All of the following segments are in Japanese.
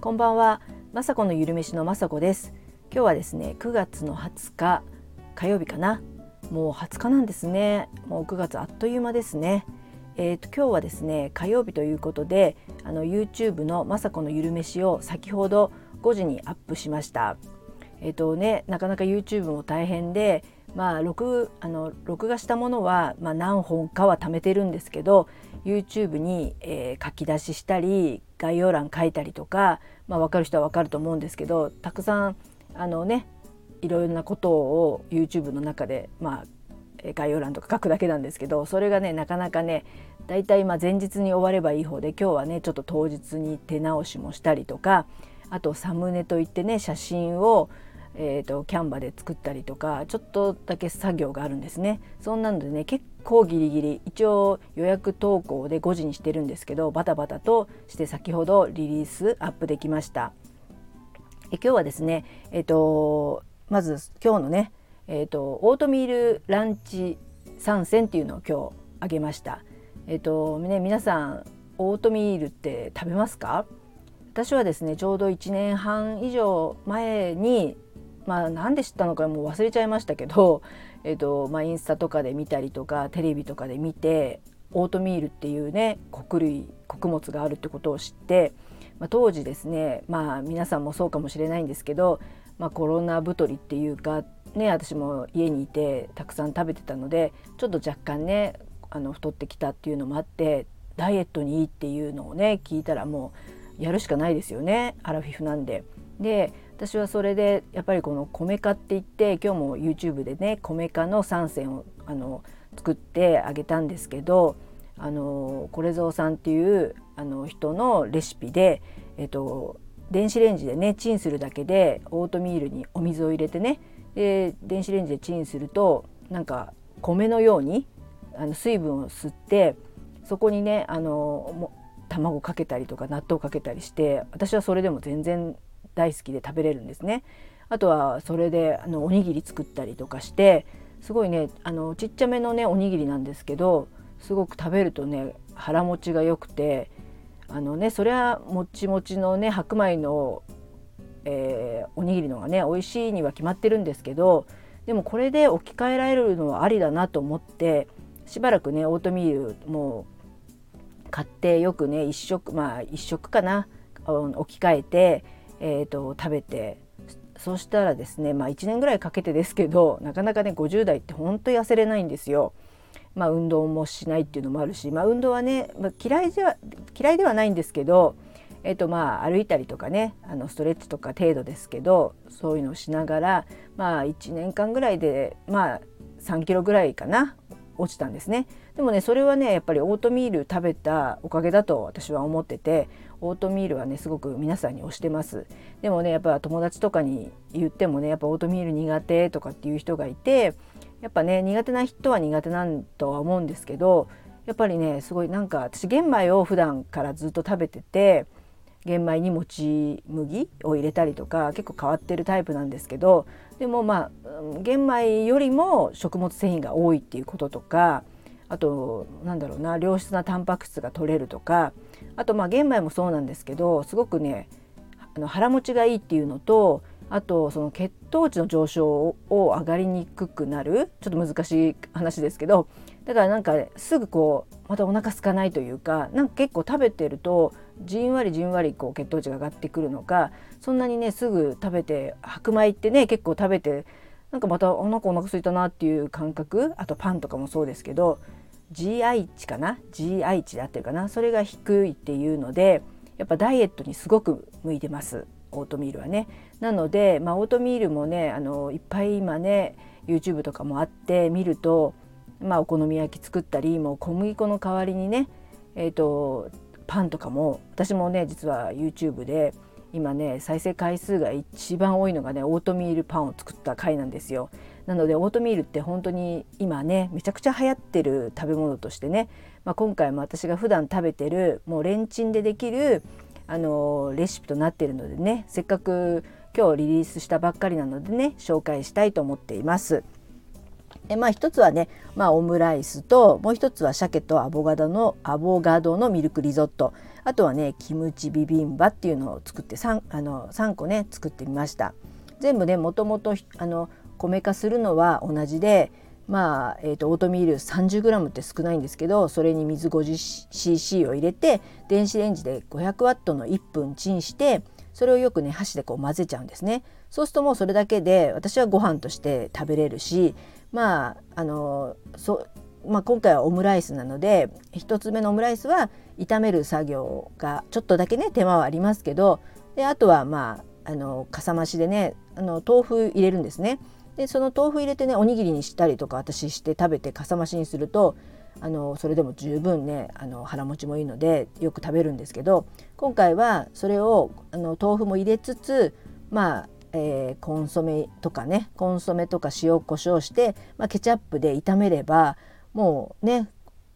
こんばんは、まさこのゆるめしのまさこです。今日はですね9月の20日火曜日かな。もう20日なんですね。もう9月あっという間ですね。えーと、今日はですね火曜日ということであの YouTube の「まさこのゆるめし」を先ほど5時にアップしました。えーとね、なかなか YouTube も大変で、まあ、録あの録画したものは、まあ、何本かは貯めてるんですけど YouTube に、えー、書き出ししたり概要欄書いたりとか、まあ、分かる人は分かると思うんですけどたくさんあのねいろいろなことを YouTube の中で、まあ、概要欄とか書くだけなんですけどそれがねなかなかねだいたい前日に終わればいい方で今日はねちょっと当日に手直しもしたりとかあとサムネといってね写真を、えーと、キャンバで作ったりとかちょっとだけ作業があるんですねそんなのでね結構ギリギリ一応予約投稿で5時にしてるんですけどバタバタとして先ほどリリースアップできましたえ今日はですねえっ、ー、とまず今日のねえーと、オートミールランチ参戦っていうのを今日あげました。えっ、ー、とね皆さんオートミールって食べますか？私はですねちょうど1年半以上前にまあ何で知ったのかもう忘れちゃいましたけど、えーとまあ、インスタとかで見たりとかテレビとかで見てオートミールっていうね穀類穀物があるってことを知って、まあ、当時ですねまあ皆さんもそうかもしれないんですけど、まあ、コロナ太りっていうかね私も家にいてたくさん食べてたのでちょっと若干ねあの太ってきたっていうのもあってダイエットにいいっていうのをね聞いたらもうやるしかないですよねアラフィフなんで。で私はそれでやっぱりこの米化って言って今日も YouTube でね米化の3選をあの作ってあげたんですけどあのこれぞうさんっていうあの人のレシピで、えっと、電子レンジでねチンするだけでオートミールにお水を入れてねで電子レンジでチンするとなんか米のようにあの水分を吸ってそこにねあの卵かけたりとか納豆かけたりして私はそれでも全然大好きで食べれるんですね。あとはそれであのおにぎり作ったりとかしてすごいねあのちっちゃめのねおにぎりなんですけどすごく食べるとね腹持ちが良くてあのねそれはもちもちのね白米のえー、おにぎりのがね美味しいには決まってるんですけどでもこれで置き換えられるのはありだなと思ってしばらくねオートミールも買ってよくね1食まあ1食かな置き換えて、えーと、食べてそしたらですねまあ1年ぐらいかけてですけどなかなかね50代ってほんと痩せれないんですよ。まあ、運動もしないっていうのもあるし、まあ、運動はね、まあ、嫌いでは嫌いではないんですけどえーとまあ、歩いたりとかねあのストレッチとか程度ですけどそういうのをしながら、まあ、1年間ぐらいで、まあ、3キロぐらいかな落ちたんですね。でもねそれはねやっぱりオートミール食べたおかげだと私は思っててオートミールはねすごく皆さんに推してます。でもねやっぱ友達とかに言ってもねやっぱオートミール苦手とかっていう人がいてやっぱね苦手な人は苦手なんとは思うんですけどやっぱりねすごいなんか私玄米を普段からずっと食べてて玄米にもち麦を入れたりとか結構変わってるタイプなんですけどでもまあ玄米よりも食物繊維が多いっていうこととかあとなんだろうな良質なタンパク質が取れるとかあとまあ玄米もそうなんですけどすごくねあの腹持ちがいいっていうのとあとその血糖値の上昇を上がりにくくなるちょっと難しい話ですけどだからなんかすぐこうまたお腹空かないというかなんか結構食べてるとじんわりじんわりこう血糖値が上がってくるのかそんなにねすぐ食べて白米ってね結構食べてなんかまたお腹お腹空いたなっていう感覚あとパンとかもそうですけど GI 値かな？GI 値であってるかな？それが低いっていうのでやっぱダイエットにすごく向いてます。オートミールはね。なので、まあ、オートミールもねあのいっぱい今ね YouTube とかもあって見ると、まあ、お好み焼き作ったりもう小麦粉の代わりにね、えーとパンとかも私もね実は YouTube で今ね再生回数が一番多いのがねオートミールパンを作った回なんですよ。なのでオートミールって本当に今ねめちゃくちゃ流行ってる食べ物としてね、まあ、今回も私が普段食べてるもうレンチンでできるあのレシピとなってるのでねせっかく今日リリースしたばっかりなのでね紹介したいと思っています。えまあ一つはね、まあ、オムライスともう一つは鮭とアボガドのアボガドのミルクリゾット。あとはねキムチビビンバっていうのを作って 3, あの3個ね作ってみました。全部ねもともと米化するのは同じでまあ、えーと、オートミール 30g って少ないんですけどそれに水 50cc を入れて電子レンジで 500W の1分チンしてそれをよくね箸でこう混ぜちゃうんですね。そうするともうそれだけで私はご飯として食べれるしまああのそまあ、今回はオムライスなので1つ目のオムライスは炒める作業がちょっとだけね手間はありますけどであとはまああのかさ増しでねあの豆腐入れるんですね。でその豆腐入れてねおにぎりにしたりとか私して食べてかさ増しにするとあのそれでも十分ねあの腹持ちもいいのでよく食べるんですけど今回はそれをあの豆腐も入れつつまあえー、コンソメとかねコンソメとか塩コショウして、まあ、ケチャップで炒めればもうね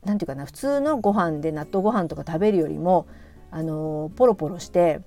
何て言うかな普通のご飯で納豆ご飯とか食べるよりもあのポロポロして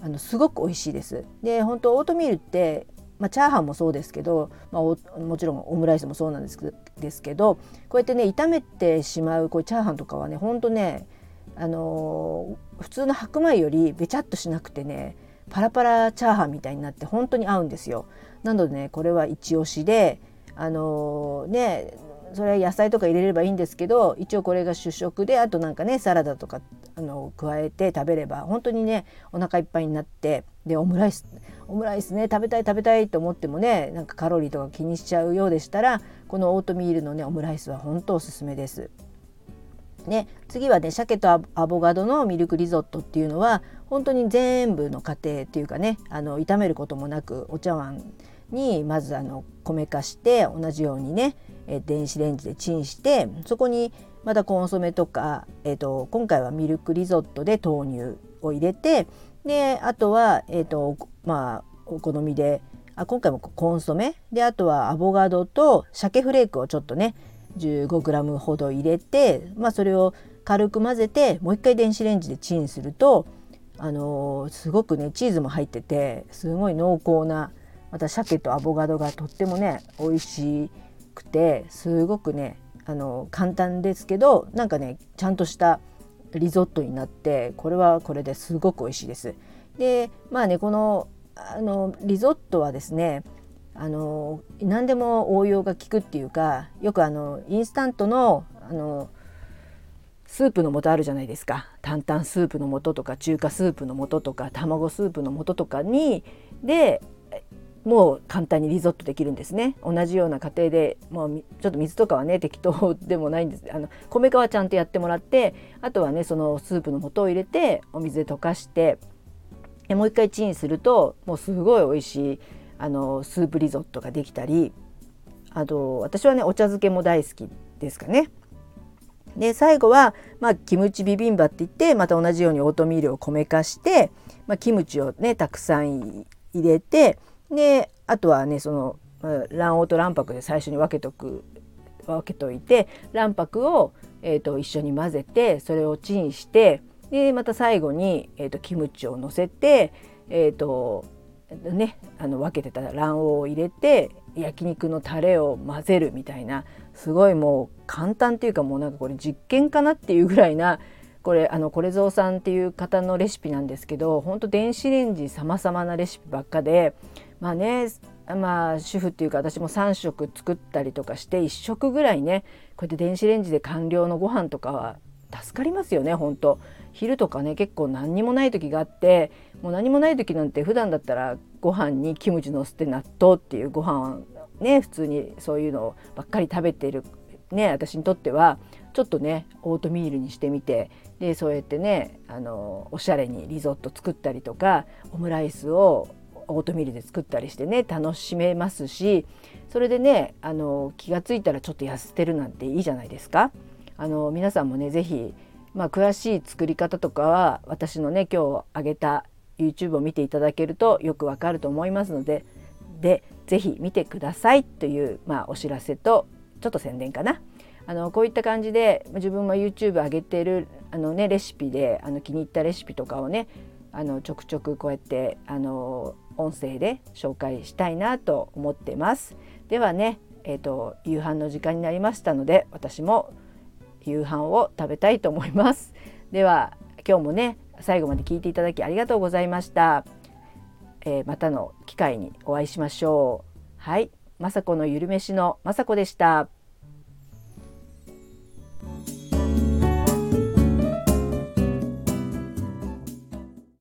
あのすごく美味しいです。で本当オートミールってまあ、チャーハンもそうですけど、まあ、もちろんオムライスもそうなんですですけどこうやってね炒めてしまうこうチャーハンとかはねほんとね、あのー、普通の白米よりべちゃっとしなくてねパラパラチャーハンみたいになって本当に合うんですよ。なのでねこれは一押しであのー、ねそれは野菜とか入れればいいんですけど一応これが主食であとなんかねサラダとかあの加えて食べれば本当にねお腹いっぱいになってでオムライスオムライスね食べたい食べたいと思ってもねなんかカロリーとか気にしちゃうようでしたらこのオートミールのねオムライスは本当おすすめです。ね、次はね鮭とアボガドのミルクリゾットっていうのは本当に全部の家庭っていうかねあの炒めることもなくお茶碗にまずあの米化して同じようにね、え電子レンジでチンしてそこにまたコンソメとか、えーと、今回はミルクリゾットで豆乳を入れてであとは、えーとまあ、お好みであ今回もコンソメ？であとはアボガドと鮭フレークをちょっとね 15g ほど入れて、まあ、それを軽く混ぜてもう一回電子レンジでチンすると、あの、すごくねチーズも入っててすごい濃厚なまた鮭とアボカドがとってもね美味しくてすごくねあの簡単ですけどなんかねちゃんとしたリゾットになってこれはこれですごく美味しいです。でまあねこのあのリゾットはですねあの何でも応用が効くっていうかよくあのインスタントのあのスープの素あるじゃないですか。担々スープの素とか中華スープの素とか卵スープの素とかにでもう簡単にリゾットできるんですね。同じような過程でもうちょっと水とかはね適当でもないんです。あの米化はちゃんとやってもらってあとはねそのスープの素を入れてお水で溶かしてもう一回チンするともうすごい美味しいあのスープリゾットができたりあと私はねお茶漬けも大好きですかね。で最後は、まあ、キムチビビンバって言ってまた同じようにオートミールを米化して、まあ、キムチをねたくさん入れてであとはねその卵黄と卵白で最初に分けとく分けといて卵白を、えーと、一緒に混ぜてそれをチンしてでまた最後に、えーと、キムチをのせて、えーとね、あの分けてた卵黄を入れて焼肉のタレを混ぜるみたいなすごいもう簡単っていうかもうなんかこれ実験かなっていうぐらいなこれあのこれぞうさんっていう方のレシピなんですけど本当電子レンジ様々なレシピばっかでまあねまあ主婦っていうか私も3食作ったりとかして1食ぐらいねこうやって電子レンジで完了のご飯とかは助かりますよね本当昼とかね結構何にもない時があってもう何もない時なんて普段だったらご飯にキムチのせて納豆っていうご飯ね普通にそういうのばっかり食べてるね私にとってはちょっとねオートミールにしてみてでそうやってねあのおしゃれにリゾット作ったりとかオムライスをオートミールで作ったりしてね楽しめますしそれでねあの気が付いたらちょっと痩せてるなんていいじゃないですか。あの皆さんもね是非まあ、詳しい作り方とかは私のね今日あげた YouTube を見ていただけるとよくわかると思いますのでで是非見てくださいという、まあ、お知らせとちょっと宣伝かな。あのこういった感じで自分も YouTube 上げてるあの、ね、レシピであの気に入ったレシピとかをねあのちょくちょくこうやってあの音声で紹介したいなと思ってます。ではねえーと、夕飯の時間になりましたので私も夕飯を食べたいと思います。では今日もね最後まで聞いていただきありがとうございました。えー、またの機会にお会いしましょう。はい、雅子のゆるめしの雅子でした。